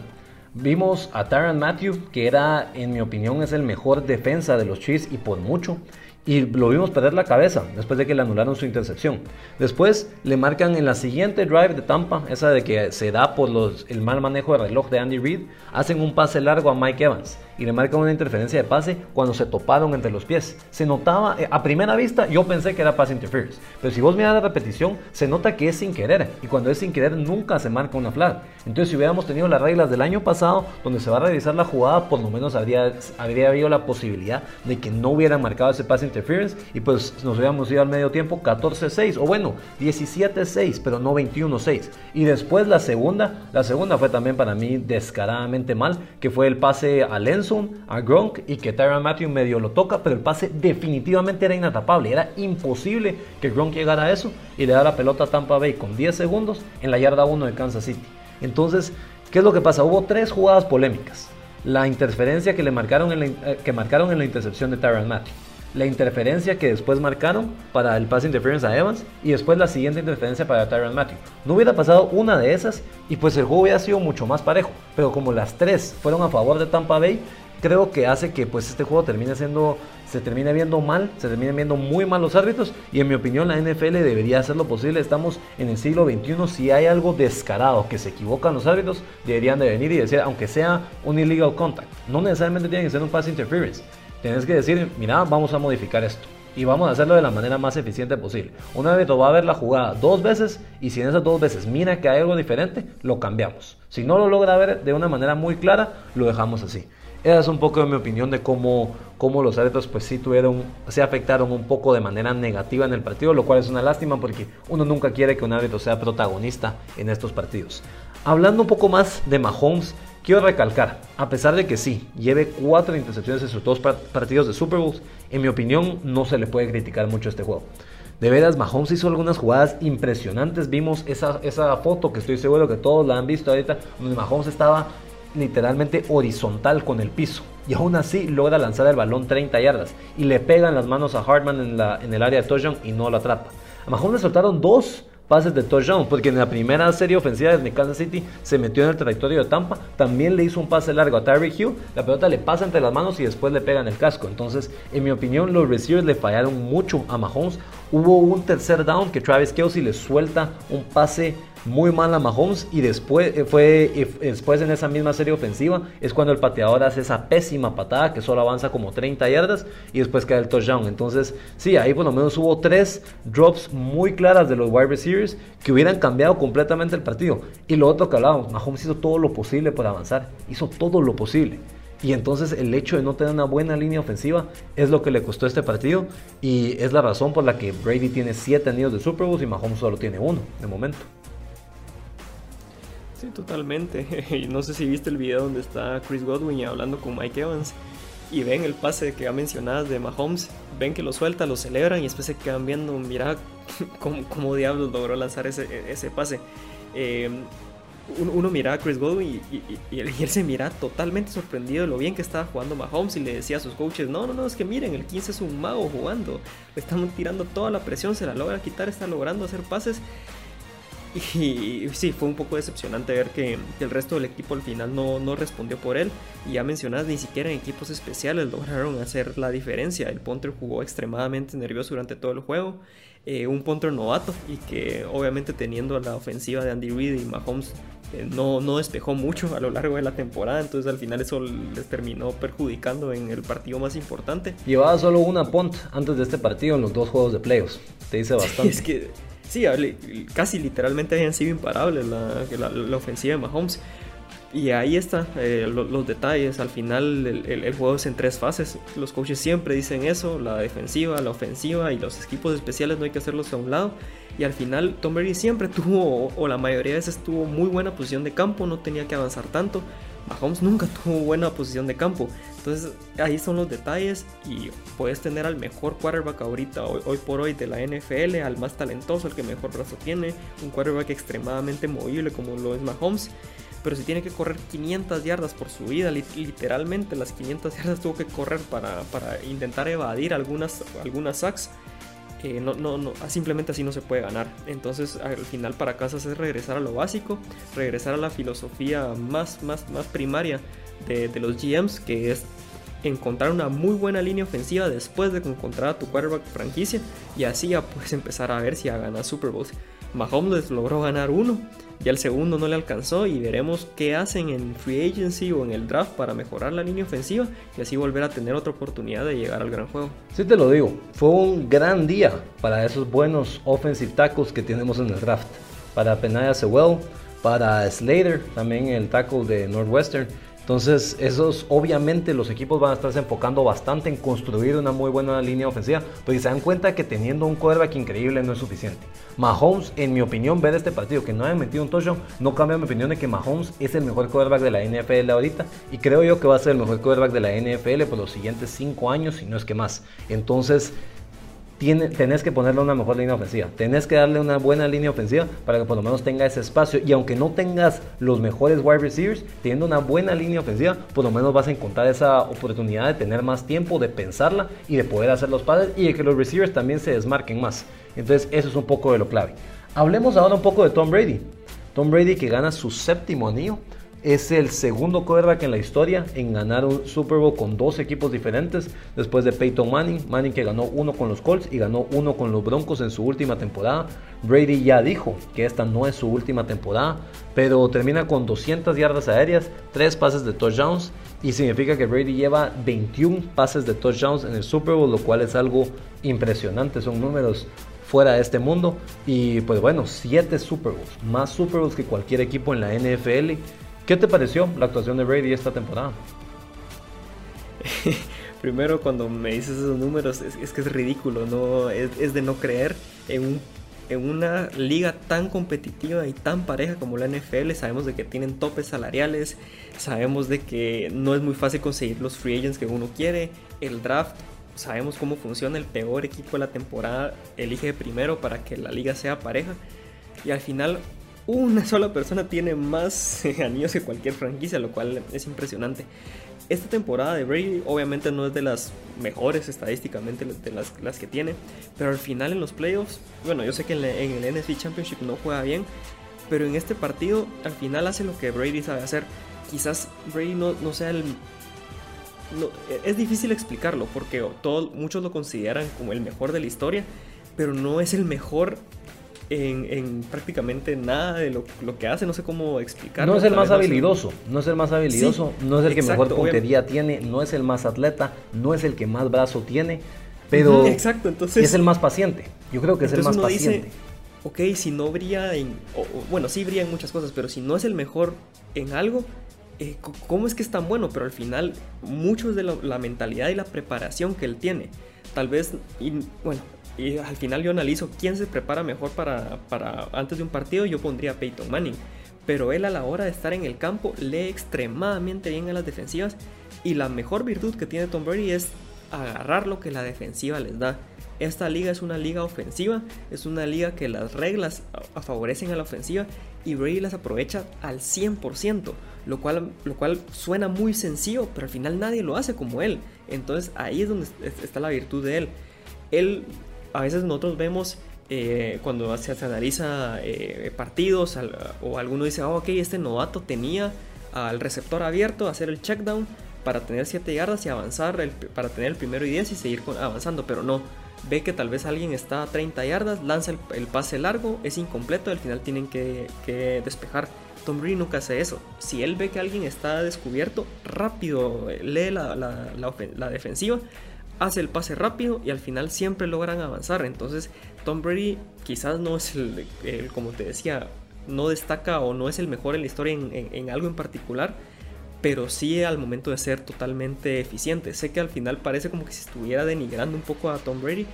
Vimos a Tyron Matthew, que era, en mi opinión, es el mejor defensa de los Chiefs y por mucho y lo vimos perder la cabeza después de que le anularon su intercepción. Después le marcan en la siguiente drive de Tampa, esa de que se da por los, el mal manejo de reloj de Andy Reid, hacen un pase largo a Mike Evans y le marcan una interferencia de pase cuando se toparon entre los pies. Se notaba, eh, a primera vista yo pensé que era pass interference, pero si vos miras la repetición, se nota que es sin querer y cuando es sin querer nunca se marca una flag. Entonces si hubiéramos tenido las reglas del año pasado donde se va a revisar la jugada, por lo menos habría, habría habido la posibilidad de que no hubieran marcado ese pass interference y pues nos hubiéramos ido al medio tiempo 14-6 o bueno 17-6 pero no 21-6 y después la segunda la segunda fue también para mí descaradamente mal que fue el pase a Lenson a Gronk y que Tyron Matthew medio lo toca pero el pase definitivamente era inatapable era imposible que Gronk llegara a eso y le da la pelota a Tampa Bay con 10 segundos en la yarda 1 de Kansas City. Entonces ¿qué es lo que pasa? hubo tres jugadas polémicas. La interferencia que le marcaron en la, eh, que marcaron en la intercepción de Tyron Matthew la interferencia que después marcaron para el pass interference a Evans y después la siguiente interferencia para Tyron Matthew. No hubiera pasado una de esas y pues el juego hubiera sido mucho más parejo, pero como las tres fueron a favor de Tampa Bay, creo que hace que pues este juego termine siendo se termine viendo mal, se termine viendo muy mal los árbitros y en mi opinión la NFL debería hacer lo posible. Estamos en el siglo XXI, si hay algo descarado que se equivocan los árbitros, deberían de venir y decir, aunque sea un illegal contact, no necesariamente tiene que ser un pass interference, Tienes que decir, mira, vamos a modificar esto. y vamos a hacerlo de la manera más eficiente posible. Un árbitro va a ver la jugada dos veces y si en esas dos veces mira que hay algo diferente, lo cambiamos. Si no lo logra ver de una manera muy clara, lo dejamos así. Esa es un poco mi opinión de cómo, cómo los árbitros pues sí tuvieron, se afectaron un poco de manera negativa en el partido, lo cual es una lástima porque uno nunca quiere que un árbitro sea protagonista en estos partidos. Hablando un poco más de Mahomes, quiero recalcar, a pesar de que sí, lleve cuatro intercepciones en sus dos partidos de Super Bowl, en mi opinión no se le puede criticar mucho este juego. De veras, Mahomes hizo algunas jugadas impresionantes. Vimos esa, esa foto que estoy seguro que todos la han visto ahorita, donde Mahomes estaba literalmente horizontal con el piso. Y aún así logra lanzar el balón 30 yardas. Y le pegan las manos a Hartman en, la, en el área de touchdown y no lo atrapa. A Mahomes le soltaron dos pases de touchdown, porque en la primera serie ofensiva de Kansas City se metió en el territorio de Tampa, también le hizo un pase largo a Tyreek Hill, la pelota le pasa entre las manos y después le pega en el casco. Entonces, en mi opinión, los receivers le fallaron mucho a Mahomes. Hubo un tercer down que Travis Kelsey le suelta un pase muy mal a Mahomes y después, eh, fue, eh, después en esa misma serie ofensiva es cuando el pateador hace esa pésima patada que solo avanza como 30 yardas y después cae el touchdown. Entonces, sí, ahí por lo menos hubo tres drops muy claras de los wide receivers que hubieran cambiado completamente el partido. Y lo otro que hablábamos, Mahomes hizo todo lo posible para avanzar, hizo todo lo posible. Y entonces el hecho de no tener una buena línea ofensiva es lo que le costó este partido y es la razón por la que Brady tiene 7 anillos de Super Bowl y Mahomes solo tiene uno de momento. Sí, totalmente. no sé si viste el video donde está Chris Godwin hablando con Mike Evans y ven el pase que ha mencionado de Mahomes, ven que lo suelta, lo celebran y después se quedan viendo, mira cómo, diablos logró lanzar ese, pase. Em, uno, mira a Chris Godwin y, él, se mira totalmente sorprendido de lo bien que estaba jugando Mahomes y le decía a sus coaches, no, no, no, es que miren, el 15 es un mago jugando, le tirando toda la presión, se la logra quitar, está logrando hacer pases y sí, fue un poco decepcionante ver que, el resto del equipo al final no, no, respondió por él. Y ya mencionadas, ni siquiera en equipos especiales lograron hacer la diferencia. El punter jugó extremadamente nervioso durante todo el juego. Eh, un punter novato y que obviamente teniendo la ofensiva de Andy Reid y Mahomes eh, no, no despejó mucho a lo largo de la temporada, entonces al final eso les terminó perjudicando en el partido más importante. Llevaba solo una punt antes de este partido en los dos juegos de playoffs, te dice bastante. es que sí, casi literalmente habían sido imparables la, ofensiva de Mahomes. Y ahí están eh, los, detalles. Al final el, juego es en tres fases. Los coaches siempre dicen eso, la defensiva, la ofensiva y los equipos especiales no hay que hacerlos a un lado. Y al final Tom Brady siempre tuvo, o la mayoría de veces tuvo muy buena posición de campo, no tenía que avanzar tanto. Mahomes nunca tuvo buena posición de campo. Entonces ahí son los detalles y puedes tener al mejor quarterback ahorita, hoy, por hoy de la NFL, al más talentoso, el que mejor brazo tiene, un quarterback extremadamente movible como lo es Mahomes. Pero si tiene que correr 500 yardas por su vida, literalmente las 500 yardas tuvo que correr para, para intentar evadir algunas, algunas sacks no, no, no, simplemente así no se puede ganar. Entonces, al final para casa es regresar a lo básico, regresar a la filosofía más, más, más primaria de, los GMs, que es encontrar una muy buena línea ofensiva después de encontrar a tu quarterback franquicia y así ya puedes empezar a ver si a ganar Super Bowls. Mahomes logró ganar uno, ya el segundo no le alcanzó y veremos qué hacen en free agency o en el draft para mejorar la línea ofensiva y así volver a tener otra oportunidad de llegar al gran juego. Sí te lo digo, fue un gran día para esos buenos offensive tackles que tenemos en el draft. Para Penaya Sewell, para Slater, también el tackle de Northwestern entonces, esos obviamente los equipos van a estarse enfocando bastante en construir una muy buena línea ofensiva, porque se dan cuenta que teniendo un quarterback increíble no es suficiente. Mahomes, en mi opinión, ver este partido que no haya metido un touchdown, no cambia mi opinión de que Mahomes es el mejor quarterback de la NFL ahorita, y creo yo que va a ser el mejor quarterback de la NFL por los siguientes 5 años, si no es que más. Entonces, tenés que ponerle una mejor línea ofensiva. Tenés que darle una buena línea ofensiva para que por lo menos tenga ese espacio. Y aunque no tengas los mejores wide receivers, teniendo una buena línea ofensiva, por lo menos vas a encontrar esa oportunidad de tener más tiempo, de pensarla y de poder hacer los pases y de que los receivers también se desmarquen más. Entonces, eso es un poco de lo clave. Hablemos ahora un poco de Tom Brady. Tom Brady que gana su séptimo anillo es el segundo quarterback en la historia en ganar un Super Bowl con dos equipos diferentes, después de Peyton Manning, Manning que ganó uno con los Colts y ganó uno con los Broncos en su última temporada. Brady ya dijo que esta no es su última temporada, pero termina con 200 yardas aéreas, 3 pases de touchdowns y significa que Brady lleva 21 pases de touchdowns en el Super Bowl, lo cual es algo impresionante, son números fuera de este mundo y pues bueno, 7 Super Bowls, más Super Bowls que cualquier equipo en la NFL ¿Qué te pareció la actuación de Brady esta temporada? Primero, cuando me dices esos números, es, que es ridículo, ¿no? Es, de no creer en, en una liga tan competitiva y tan pareja como la NFL. Sabemos de que tienen topes salariales, sabemos de que no es muy fácil conseguir los free agents que uno quiere, el draft. Sabemos cómo funciona el peor equipo de la temporada, elige primero para que la liga sea pareja. Y al final una sola persona tiene más anillos que cualquier franquicia, lo cual es impresionante. Esta temporada de Brady obviamente no es de las mejores estadísticamente de las, que tiene, pero al final en los playoffs, bueno, yo sé que en, el NFC Championship no juega bien, pero en este partido al final hace lo que Brady sabe hacer. Quizás Brady no, sea el... es difícil explicarlo porque muchos lo consideran como el mejor de la historia, pero no es el mejor en, prácticamente nada de lo, que hace, no sé cómo explicarlo. No es el más habilidoso, no es el más habilidoso, no es el que mejor puntería tiene, no es el más atleta, no es el que más brazo tiene, pero exacto, entonces, es el más paciente. Yo creo que es el más paciente. ok, si no brilla en, bueno, sí brilla en muchas cosas, pero si no es el mejor en algo, eh, ¿cómo es que es tan bueno? Pero al final, mucho de la, mentalidad y la preparación que él tiene. Tal vez, bueno, y al final yo analizo quién se prepara mejor para, para antes de un partido, yo pondría a Peyton Manning. Pero él a la hora de estar en el campo lee extremadamente bien a las defensivas y la mejor virtud que tiene Tom Brady es agarrar lo que la defensiva les da. Esta liga es una liga ofensiva, es una liga que las reglas favorecen a la ofensiva y Brady las aprovecha al 100%, lo cual, lo cual suena muy sencillo, pero al final nadie lo hace como él. Entonces ahí es donde está la virtud de él. Él a veces nosotros vemos eh, cuando se, analiza eh, partidos o alguno dice, oh, ok, este novato tenía al receptor abierto, hacer el check down para tener 7 yardas y avanzar, para tener el primero y 10 y seguir avanzando, pero no. Ve que tal vez alguien está a 30 yardas, lanza el, pase largo, es incompleto al final tienen que, despejar. Tom Brady nunca hace eso. Si él ve que alguien está descubierto, rápido eh, lee la, la defensiva, hace el pase rápido y al final siempre logran avanzar. Entonces Tom Brady quizás no es el, como te decía, no destaca o no es el mejor en la historia en, algo en particular, pero sí al momento de ser totalmente eficiente. Sé que al final parece como que si estuviera denigrando un poco a Tom Brady,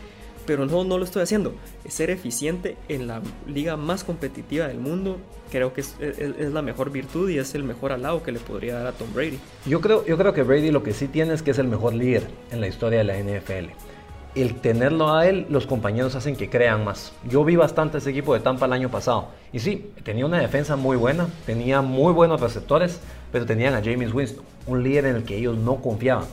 pero no, no lo estoy haciendo. Ser eficiente en la liga más competitiva del mundo creo que es, la mejor virtud y es el mejor alabo que le podría dar a Tom Brady. Yo creo, yo creo que Brady lo que sí tiene es que es el mejor líder en la historia de la NFL. El tenerlo a él, los compañeros hacen que crean más. Yo vi bastante ese equipo de Tampa el año pasado. Y sí, tenía una defensa muy buena, tenía muy buenos receptores, pero tenían a James Winston, un líder en el que ellos no confiaban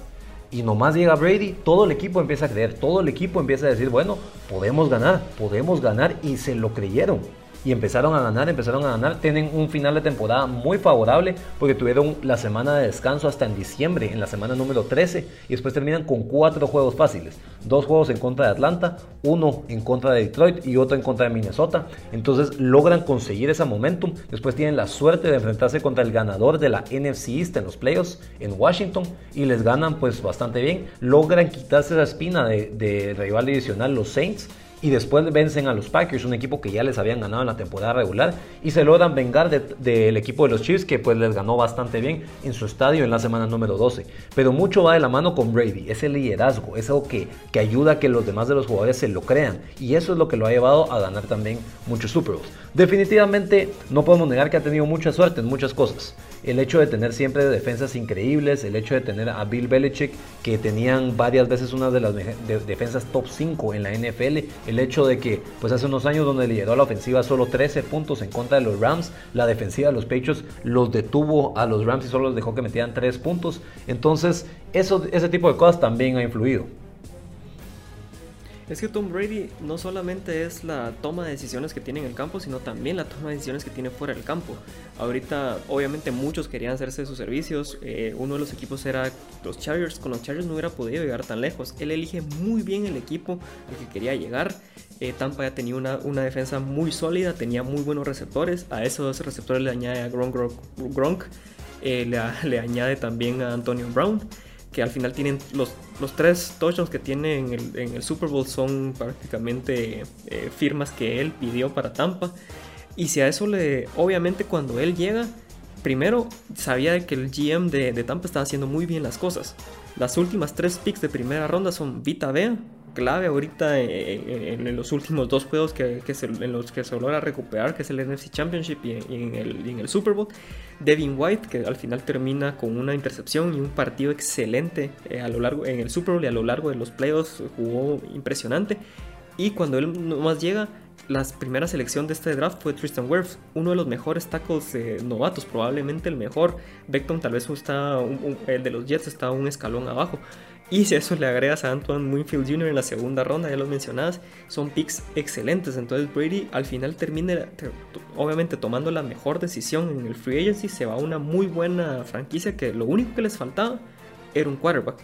y nomás llega Brady, todo el equipo empieza a creer, todo el equipo empieza a decir, bueno, podemos ganar, podemos ganar y se lo creyeron y empezaron a ganar, empezaron a ganar. Tienen un final de temporada muy favorable porque tuvieron la semana de descanso hasta en diciembre, en la semana número 13, y después terminan con cuatro juegos fáciles. Dos juegos en contra de Atlanta, uno en contra de Detroit y otro en contra de Minnesota. Entonces logran conseguir ese momentum. Después tienen la suerte de enfrentarse contra el ganador de la NFC East en los playoffs en Washington y les ganan pues bastante bien. Logran quitarse esa espina de, rival divisional los Saints y después vencen a los Packers, un equipo que ya les habían ganado en la temporada regular y se logran vengar del equipo de los Chiefs que pues les ganó bastante bien en su estadio en la semana número 12. Pero mucho va de la mano con Brady, ese liderazgo, es algo que, que ayuda a que los demás de los jugadores se lo crean y eso es lo que lo ha llevado a ganar también muchos Super Bowls. Definitivamente no podemos negar que ha tenido mucha suerte en muchas cosas. El hecho de tener siempre defensas increíbles, el hecho de tener a Bill Belichick que tenían varias veces una de las defensas top 5 en la NFL, el hecho de que pues hace unos años donde lideró la ofensiva solo 13 puntos en contra de los Rams, la defensiva de los Patriots los detuvo a los Rams y solo los dejó que metieran 3 puntos. Entonces, eso, ese tipo de cosas también ha influido. Es que Tom Brady no solamente es la toma de decisiones que tiene en el campo, sino también la toma de decisiones que tiene fuera del campo. Ahorita, obviamente, muchos querían hacerse sus servicios. Eh, uno de los equipos era los Chargers. Con los Chargers no hubiera podido llegar tan lejos. Él elige muy bien el equipo al que quería llegar. Eh, Tampa ya tenía una, una, defensa muy sólida, tenía muy buenos receptores. A esos receptores le añade a Gronk, Gronk eh, le, le añade también a Antonio Brown que al final tienen los, los tres touchdowns que tiene en el, en el, Super Bowl son prácticamente eh, firmas que él pidió para Tampa. Y si a eso le, obviamente cuando él llega, primero sabía que el GM de, de Tampa estaba haciendo muy bien las cosas. Las últimas tres picks de primera ronda son Vita Vea, clave ahorita en, los últimos dos juegos que, que en los que se logra recuperar, que es el NFC Championship y, en, el, Super Bowl. Devin White, que al final termina con una intercepción y un partido excelente eh, a lo largo, en el Super Bowl y a lo largo de los playoffs jugó impresionante. Y cuando él nomás llega, la primera selección de este draft fue Tristan Wirfs, uno de los mejores tackles novatos, probablemente el mejor. Beckton tal vez está, el de los Jets está un escalón abajo. Y si a eso le agregas a Antoine Winfield Jr. en la segunda ronda, ya lo mencionabas, son picks excelentes. Entonces Brady al final termina, obviamente tomando la mejor decisión en el free agency, se va a una muy buena franquicia que lo único que les faltaba era un quarterback.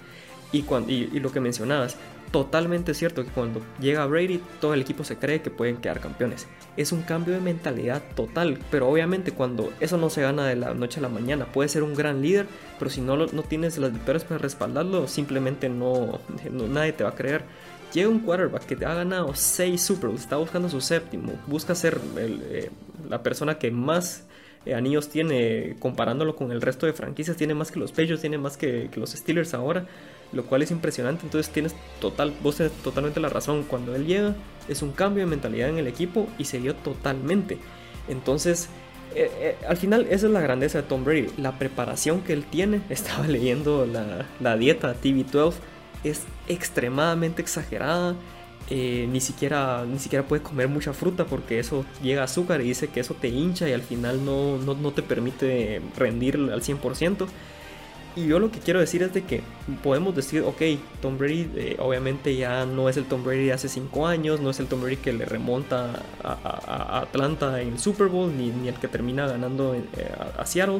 Y, cuando, y, lo que mencionabas, totalmente cierto que cuando llega Brady, todo el equipo se cree que pueden quedar campeones. Es un cambio de mentalidad total, pero obviamente cuando eso no se gana de la noche a la mañana, puede ser un gran líder, pero si no, no tienes las victorias para respaldarlo, simplemente no, nadie te va a creer. Llega un quarterback que te ha ganado 6 Super Bowls, está buscando su séptimo, busca ser eh, la persona que más eh, anillos tiene comparándolo con el resto de franquicias, tiene más que los Patriots, tiene más que, que los Steelers ahora lo cual es impresionante. Entonces tienes total, vos tienes totalmente la razón. Cuando él llega es un cambio de mentalidad en el equipo y se dio totalmente. Entonces, eh, eh, al final esa es la grandeza de Tom Brady, la preparación que él tiene. Estaba leyendo la, la dieta TV12, es extremadamente exagerada. Eh, ni, siquiera, ni siquiera puede comer mucha fruta porque eso llega a azúcar y dice que eso te hincha y al final no, no, no te permite rendir al 100%. Y yo lo que quiero decir es de que podemos decir, ok, Tom Brady eh, obviamente ya no es el Tom Brady de hace 5 años, no es el Tom Brady que le remonta a, Atlanta en el Super Bowl, ni, el que termina ganando eh, a, Seattle.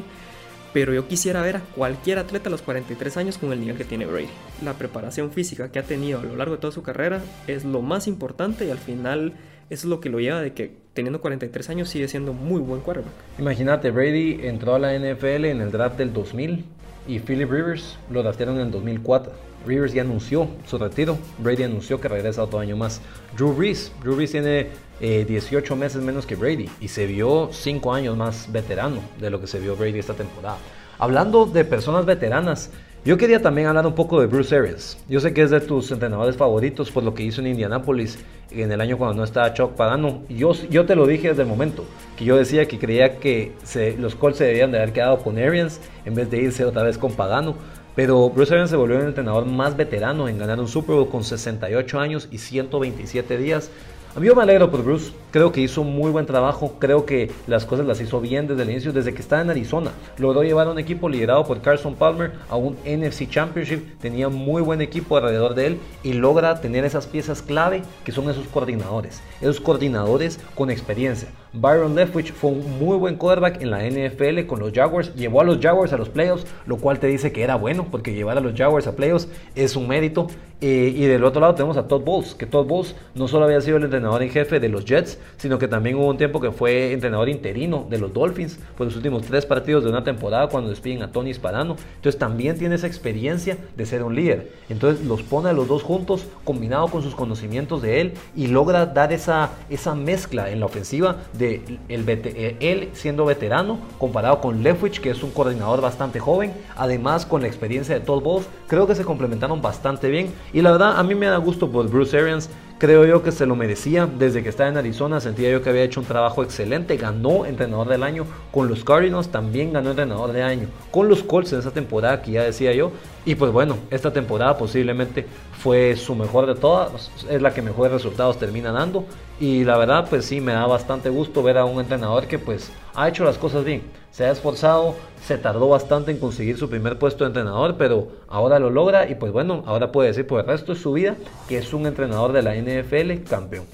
Pero yo quisiera ver a cualquier atleta a los 43 años con el nivel que tiene Brady. La preparación física que ha tenido a lo largo de toda su carrera es lo más importante y al final es lo que lo lleva de que teniendo 43 años sigue siendo muy buen quarterback. Imagínate, Brady entró a la NFL en el draft del 2000 y Philip Rivers lo draftearon en el 2004. Rivers ya anunció su retiro. Brady anunció que regresa otro año más. Drew Brees. Drew Brees tiene 18 eh, meses menos que Brady y se vio 5 años más veterano de lo que se vio Brady esta temporada. Hablando de personas veteranas, yo quería también hablar un poco de Bruce Arians. Yo sé que es de tus entrenadores favoritos por lo que hizo en Indianapolis en el año cuando no estaba Chuck Pagano. Yo, yo te lo dije desde el momento, que yo decía que creía que los Colts se debían de haber quedado con Arians en vez de irse otra vez con Pagano. Pero Bruce Arians se volvió el entrenador más veterano en ganar un Super Bowl con 68 años y 127 días a mí yo me alegro por Bruce, creo que hizo un muy buen trabajo, creo que las cosas las hizo bien desde el inicio, desde que estaba en Arizona. Logró llevar a un equipo liderado por Carson Palmer a un NFC Championship, tenía muy buen equipo alrededor de él y logra tener esas piezas clave que son esos coordinadores, esos coordinadores con experiencia. Byron Leftwich fue un muy buen quarterback en la NFL con los Jaguars, llevó a los Jaguars a los playoffs, lo cual te dice que era bueno, porque llevar a los Jaguars a playoffs es un mérito. Eh, y del otro lado tenemos a Todd Bowles, que Todd Bowles no solo había sido el entrenador en jefe de los Jets, sino que también hubo un tiempo que fue entrenador interino de los Dolphins por los últimos tres partidos de una temporada cuando despiden a Tony Spadano. Entonces también tiene esa experiencia de ser un líder. Entonces los pone a los dos juntos, combinado con sus conocimientos de él, y logra dar esa, esa mezcla en la ofensiva de el, eh, él siendo veterano comparado con Leftwich, que es un coordinador bastante joven, además con la experiencia de Todd Bowles, creo que se complementaron bastante bien y la verdad a mí me da gusto por Bruce Arians, Creo yo que se lo merecía. Desde que estaba en Arizona sentía yo que había hecho un trabajo excelente. Ganó entrenador del año con los Cardinals. También ganó entrenador del año con los Colts en esa temporada que ya decía yo. Y pues bueno, esta temporada posiblemente fue su mejor de todas. Es la que mejores resultados termina dando. Y la verdad pues sí me da bastante gusto ver a un entrenador que pues ha hecho las cosas bien se ha esforzado, se tardó bastante en conseguir su primer puesto de entrenador, pero ahora lo logra y pues bueno, ahora puede decir por el resto de su vida que es un entrenador de la NFL campeón.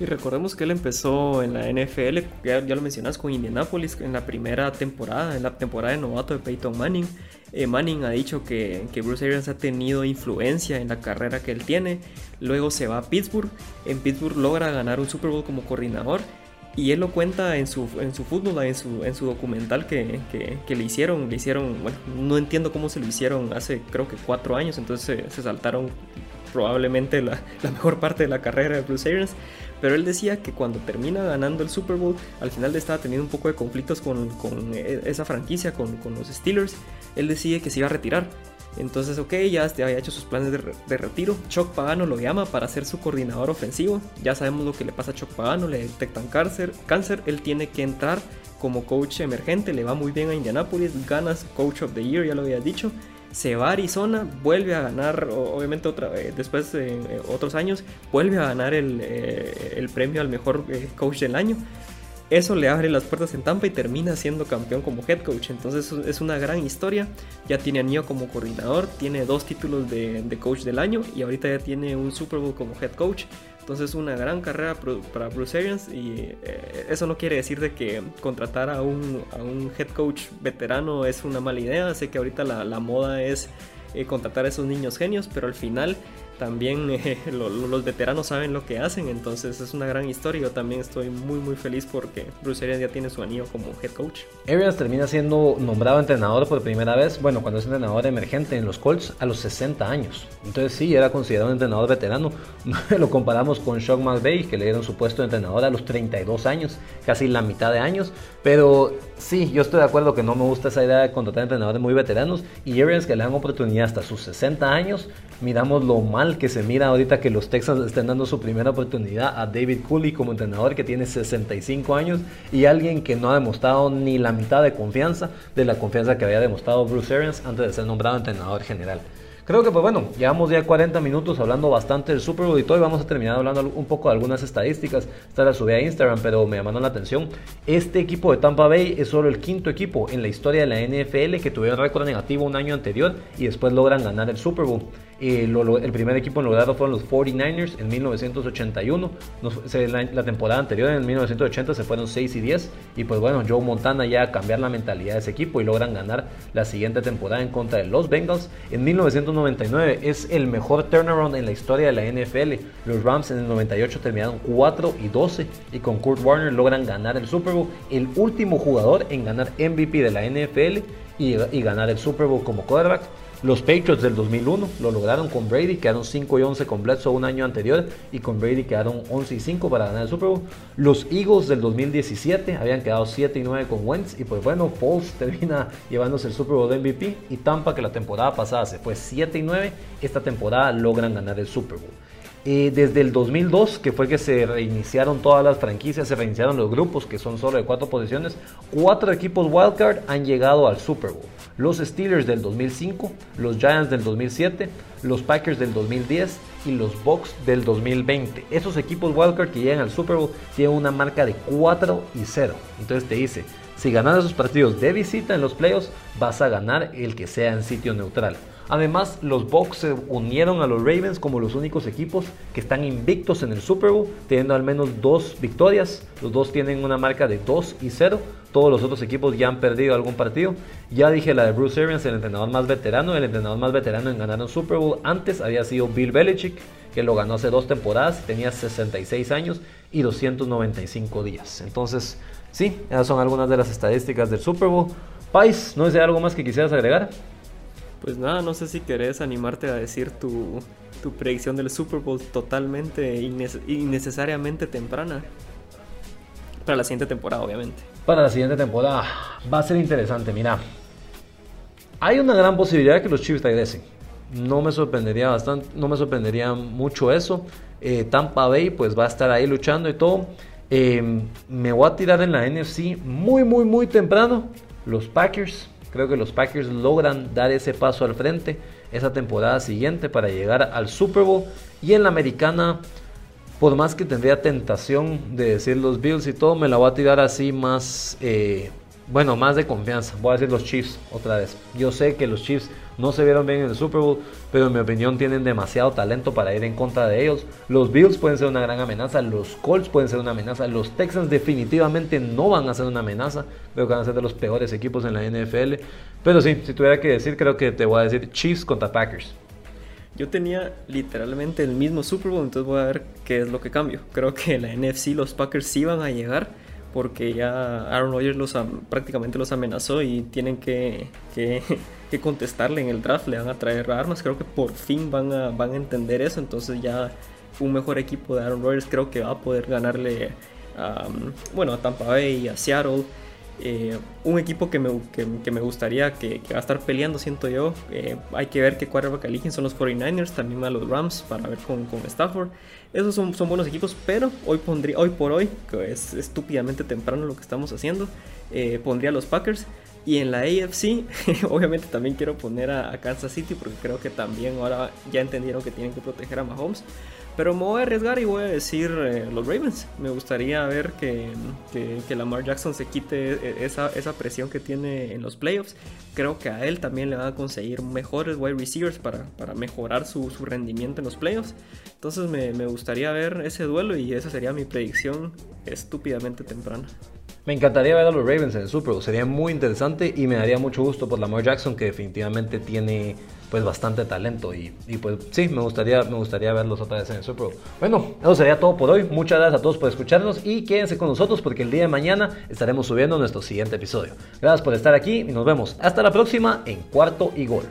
Y recordemos que él empezó en la NFL, ya, lo mencionas, con Indianapolis en la primera temporada, en la temporada de novato de Peyton Manning. Eh, Manning ha dicho que, que, Bruce Arians ha tenido influencia en la carrera que él tiene. Luego se va a Pittsburgh. En Pittsburgh logra ganar un Super Bowl como coordinador. Y él lo cuenta en su, en su fútbol, en su, en su documental que, que, le hicieron. Le hicieron, bueno, no entiendo cómo se lo hicieron hace creo que cuatro años. Entonces se, saltaron probablemente la, la, mejor parte de la carrera de Bruce Arians. Pero él decía que cuando termina ganando el Super Bowl, al final estaba teniendo un poco de conflictos con, con e, esa franquicia, con, con, los Steelers. Él decide que se iba a retirar. Entonces, ok, ya había hecho sus planes de, retiro. Chuck Pagano lo llama para ser su coordinador ofensivo. Ya sabemos lo que le pasa a Chuck Pagano, le detectan cáncer. cáncer. Él tiene que entrar como coach emergente, le va muy bien a Indianapolis, ganas Coach of the Year, ya lo había dicho se va a Arizona, vuelve a ganar, obviamente otra, eh, después de eh, otros años, vuelve a ganar el, eh, el premio al mejor coach del año. Eso le abre las puertas en Tampa y termina siendo campeón como head coach. Entonces es una gran historia. Ya tiene a Nio como coordinador, tiene dos títulos de, de coach del año y ahorita ya tiene un Super Bowl como head coach. Entonces una gran carrera para Bruce Arians y eh, eso no quiere decir de que contratar a un, a un, head coach veterano es una mala idea. Sé que ahorita la, la moda es eh, contratar a esos niños genios, pero al final también eh, los veteranos saben lo que hacen, entonces es una gran historia. Yo también estoy muy muy feliz porque Bruce Arians ya tiene su anillo como head coach. Arians termina siendo nombrado entrenador por primera vez, bueno, cuando es entrenador emergente en los Colts a los 60 años. Entonces sí, era considerado un entrenador veterano. lo comparamos con Sean McVay, que le dieron su puesto de entrenador a los 32 años, casi la mitad de años. Pero sí, yo estoy de acuerdo que no me gusta esa idea de contratar entrenadores muy veteranos y Arians que le dan oportunidad hasta sus 60 años. Miramos lo mal que se mira ahorita que los Texans estén dando su primera oportunidad a David Cooley como entrenador que tiene 65 años y alguien que no ha demostrado ni la mitad de confianza de la confianza que había demostrado Bruce Arians antes de ser nombrado entrenador general. Creo que pues bueno, llevamos ya 40 minutos hablando bastante del Super Bowl y todo y vamos a terminar hablando un poco de algunas estadísticas. Esta la subí a Instagram, pero me llamaron la atención. Este equipo de Tampa Bay es solo el quinto equipo en la historia de la NFL que tuvieron récord negativo un año anterior y después logran ganar el Super Bowl. Eh, el primer equipo en lograrlo fueron los 49ers en 1981. la, temporada anterior, en 1980, se fueron 6 y 10. Y pues bueno, Joe Montana ya a cambiar la mentalidad de ese equipo y logran ganar la siguiente temporada en contra de los Bengals. En 1999 es el mejor turnaround en la historia de la NFL. Los Rams en el 98 terminaron 4 y 12 y con Kurt Warner logran ganar el Super Bowl. El último jugador en ganar MVP de la NFL y, y ganar el Super Bowl como quarterback. Los Patriots del 2001 lo lograron con Brady, quedaron 5 y 11 con Bledsoe un año anterior y con Brady quedaron 11 y 5 para ganar el Super Bowl. Los Eagles del 2017 habían quedado 7 y 9 con Wentz y pues bueno, Foles termina llevándose el Super Bowl de MVP y Tampa que la temporada pasada se fue 7 y 9, esta temporada logran ganar el Super Bowl. Eh, desde el 2002, que fue que se reiniciaron todas las franquicias, se reiniciaron los grupos, que son solo de cuatro posiciones, cuatro equipos wildcard han llegado al Super Bowl. Los Steelers del 2005, los Giants del 2007, los Packers del 2010 y los Bucks del 2020. Esos equipos wildcard que llegan al Super Bowl tienen una marca de 4 y 0. Entonces te dice, si ganas esos partidos de visita en los playoffs, vas a ganar el que sea en sitio neutral. Además, los Bucks se unieron a los Ravens como los únicos equipos que están invictos en el Super Bowl, teniendo al menos dos victorias. Los dos tienen una marca de 2 y 0. Todos los otros equipos ya han perdido algún partido. Ya dije la de Bruce Arians, el entrenador más veterano. El entrenador más veterano en ganar un Super Bowl antes había sido Bill Belichick, que lo ganó hace dos temporadas. Tenía 66 años y 295 días. Entonces, sí, esas son algunas de las estadísticas del Super Bowl. Pais, ¿no es algo más que quisieras agregar? Pues nada, no sé si querés animarte a decir tu, predicción del Super Bowl totalmente innecesariamente temprana. Para la siguiente temporada, obviamente. Para la siguiente temporada va a ser interesante, mira. Hay una gran posibilidad de que los Chiefs regresen. No me sorprendería bastante, no me sorprendería mucho eso. Eh, Tampa Bay pues va a estar ahí luchando y todo. Eh, me voy a tirar en la NFC muy, muy, muy temprano. Los Packers Creo que los Packers logran dar ese paso al frente esa temporada siguiente para llegar al Super Bowl. Y en la americana, por más que tendría tentación de decir los Bills y todo, me la voy a tirar así más, eh, bueno, más de confianza. Voy a decir los Chiefs otra vez. Yo sé que los Chiefs no se vieron bien en el Super Bowl, pero en mi opinión tienen demasiado talento para ir en contra de ellos. Los Bills pueden ser una gran amenaza, los Colts pueden ser una amenaza, los Texans definitivamente no van a ser una amenaza. Creo que van a ser de los peores equipos en la NFL. Pero sí, si tuviera que decir, creo que te voy a decir Chiefs contra Packers. Yo tenía literalmente el mismo Super Bowl, entonces voy a ver qué es lo que cambio. Creo que la NFC los Packers sí van a llegar porque ya Aaron Rodgers los, prácticamente los amenazó y tienen que, que, contestarle en el draft, le van a traer armas. Creo que por fin van a, van a entender eso, entonces ya un mejor equipo de Aaron Rodgers creo que va a poder ganarle a, bueno, a Tampa Bay y a Seattle. Eh, un equipo que me, que, me gustaría que, va a estar peleando, siento yo. Eh, hay que ver qué quarterback eligen. Son los 49ers, también a los Rams para ver con, con Stafford. Esos son, son, buenos equipos, pero hoy, pondría, hoy por hoy, que es estúpidamente temprano lo que estamos haciendo, eh, pondría a los Packers. Y en la AFC, obviamente también quiero poner a, a, Kansas City porque creo que también ahora ya entendieron que tienen que proteger a Mahomes. Pero me voy a arriesgar y voy a decir eh, los Ravens. Me gustaría ver que, que, Lamar Jackson se quite e, esa, esa, presión que tiene en los playoffs. Creo que a él también le van a conseguir mejores wide receivers para, para mejorar su, su, rendimiento en los playoffs. Entonces me, me gustaría ver ese duelo y esa sería mi predicción estúpidamente temprana. Me encantaría ver a los Ravens en el Super Bowl, sería muy interesante y me daría mucho gusto por Lamar Jackson que definitivamente tiene pues bastante talento y, pues sí, me gustaría, me gustaría verlos otra vez en el Super Bowl. Bueno, eso sería todo por hoy. Muchas gracias a todos por escucharnos y quédense con nosotros porque el día de mañana estaremos subiendo nuestro siguiente episodio. Gracias por estar aquí y nos vemos hasta la próxima en Cuarto y Gol.